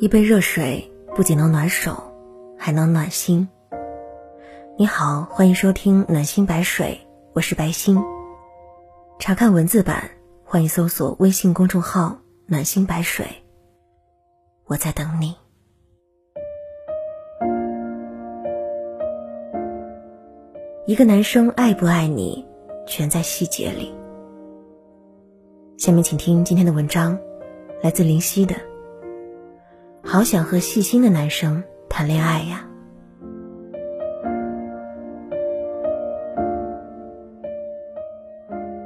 一杯热水不仅能暖手，还能暖心。你好，欢迎收听暖心白水，我是白心。查看文字版，欢迎搜索微信公众号“暖心白水”。我在等你。一个男生爱不爱你，全在细节里。下面请听今天的文章，来自林夕的。好想和细心的男生谈恋爱呀！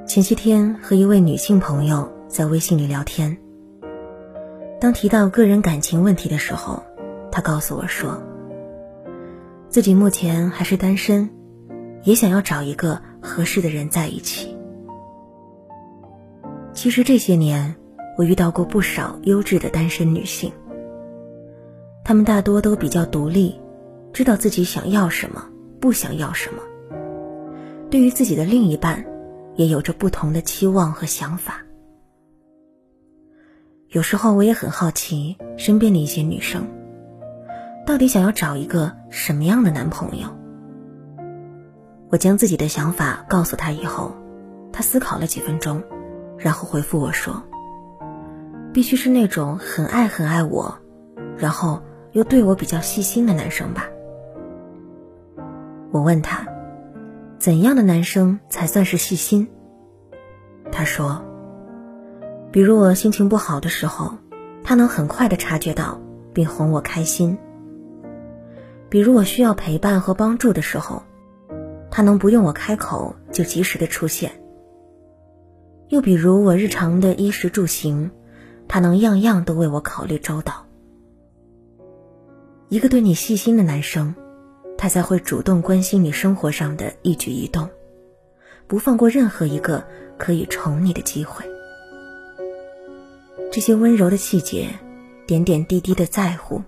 前些天和一位女性朋友在微信里聊天，当提到个人感情问题的时候，她告诉我说，自己目前还是单身，也想要找一个合适的人在一起。其实这些年，我遇到过不少优质的单身女性。他们大多都比较独立，知道自己想要什么，不想要什么。对于自己的另一半，也有着不同的期望和想法。有时候我也很好奇，身边的一些女生，到底想要找一个什么样的男朋友？我将自己的想法告诉她以后，她思考了几分钟，然后回复我说：“必须是那种很爱很爱我，然后。”又对我比较细心的男生吧。我问他，怎样的男生才算是细心？他说，比如我心情不好的时候，他能很快的察觉到并哄我开心；比如我需要陪伴和帮助的时候，他能不用我开口就及时的出现；又比如我日常的衣食住行，他能样样都为我考虑周到。一个对你细心的男生，他才会主动关心你生活上的一举一动，不放过任何一个可以宠你的机会。这些温柔的细节，点点滴滴的在乎，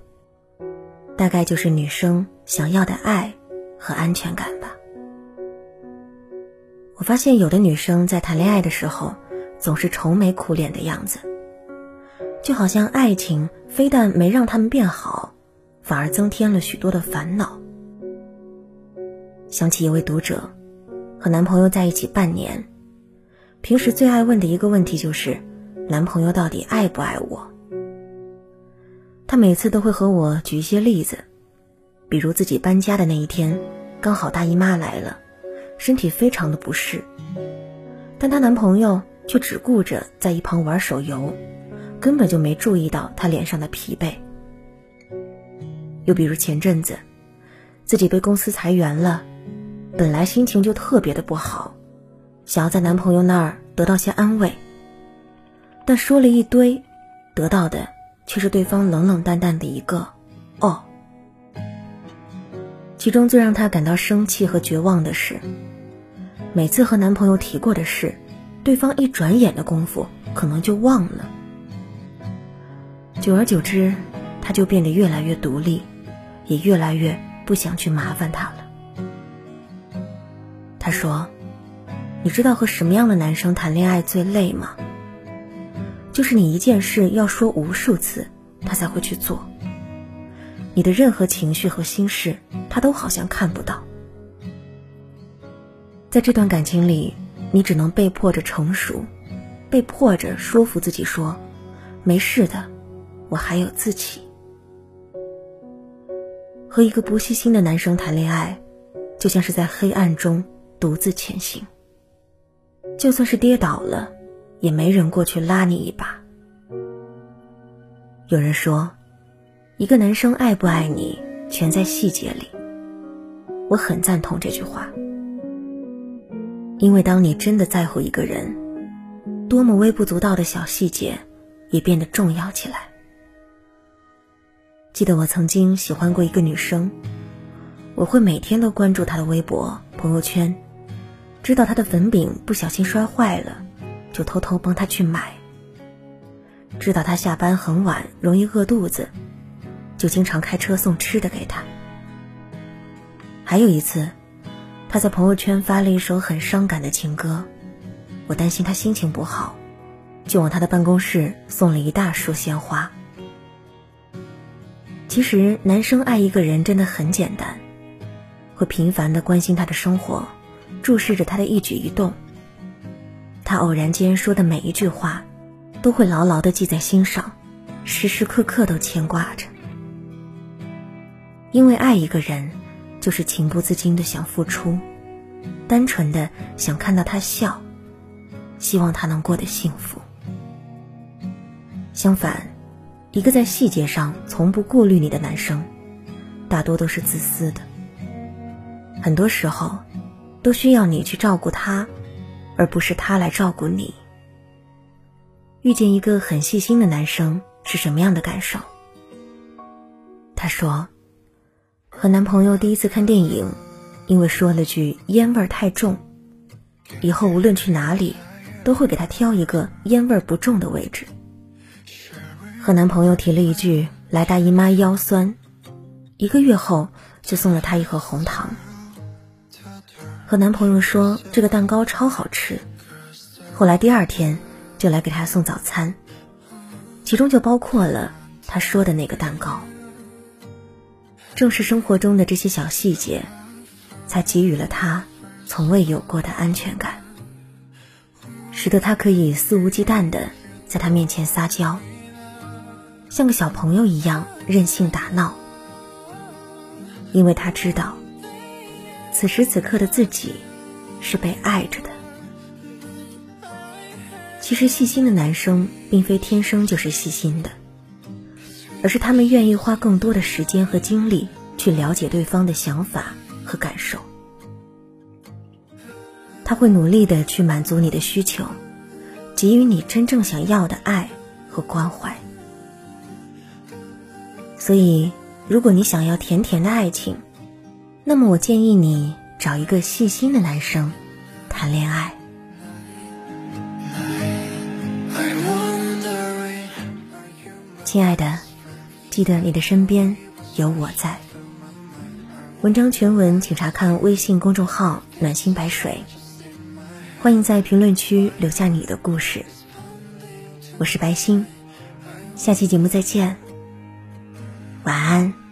大概就是女生想要的爱和安全感吧。我发现有的女生在谈恋爱的时候，总是愁眉苦脸的样子，就好像爱情非但没让他们变好。反而增添了许多的烦恼。想起一位读者，和男朋友在一起半年，平时最爱问的一个问题就是，男朋友到底爱不爱我？他每次都会和我举一些例子，比如自己搬家的那一天，刚好大姨妈来了，身体非常的不适，但她男朋友却只顾着在一旁玩手游，根本就没注意到她脸上的疲惫。又比如前阵子，自己被公司裁员了，本来心情就特别的不好，想要在男朋友那儿得到些安慰，但说了一堆，得到的却是对方冷冷淡淡的一个“哦”。其中最让她感到生气和绝望的是，每次和男朋友提过的事，对方一转眼的功夫可能就忘了。久而久之，她就变得越来越独立。也越来越不想去麻烦他了。他说：“你知道和什么样的男生谈恋爱最累吗？就是你一件事要说无数次，他才会去做。你的任何情绪和心事，他都好像看不到。在这段感情里，你只能被迫着成熟，被迫着说服自己说：没事的，我还有自己。”和一个不细心的男生谈恋爱，就像是在黑暗中独自前行。就算是跌倒了，也没人过去拉你一把。有人说，一个男生爱不爱你，全在细节里。我很赞同这句话，因为当你真的在乎一个人，多么微不足道的小细节，也变得重要起来。记得我曾经喜欢过一个女生，我会每天都关注她的微博、朋友圈，知道她的粉饼不小心摔坏了，就偷偷帮她去买；知道她下班很晚容易饿肚子，就经常开车送吃的给她。还有一次，她在朋友圈发了一首很伤感的情歌，我担心她心情不好，就往她的办公室送了一大束鲜花。其实，男生爱一个人真的很简单，会频繁的关心他的生活，注视着他的一举一动。他偶然间说的每一句话，都会牢牢的记在心上，时时刻刻都牵挂着。因为爱一个人，就是情不自禁的想付出，单纯的想看到他笑，希望他能过得幸福。相反，一个在细节上从不过滤你的男生，大多都是自私的。很多时候，都需要你去照顾他，而不是他来照顾你。遇见一个很细心的男生是什么样的感受？他说。和男朋友第一次看电影，因为说了句烟味太重，以后无论去哪里，都会给他挑一个烟味不重的位置。和男朋友提了一句来大姨妈腰酸，一个月后就送了他一盒红糖。和男朋友说这个蛋糕超好吃，后来第二天就来给他送早餐，其中就包括了他说的那个蛋糕。正是生活中的这些小细节，才给予了他从未有过的安全感，使得他可以肆无忌惮的在他面前撒娇，像个小朋友一样任性打闹。因为他知道，此时此刻的自己是被爱着的。其实，细心的男生并非天生就是细心的。而是他们愿意花更多的时间和精力去了解对方的想法和感受。他会努力的去满足你的需求，给予你真正想要的爱和关怀。所以，如果你想要甜甜的爱情，那么我建议你找一个细心的男生谈恋爱。亲爱的。记得你的身边有我在。文章全文请查看微信公众号“暖心白水”。欢迎在评论区留下你的故事。我是白心，下期节目再见，晚安。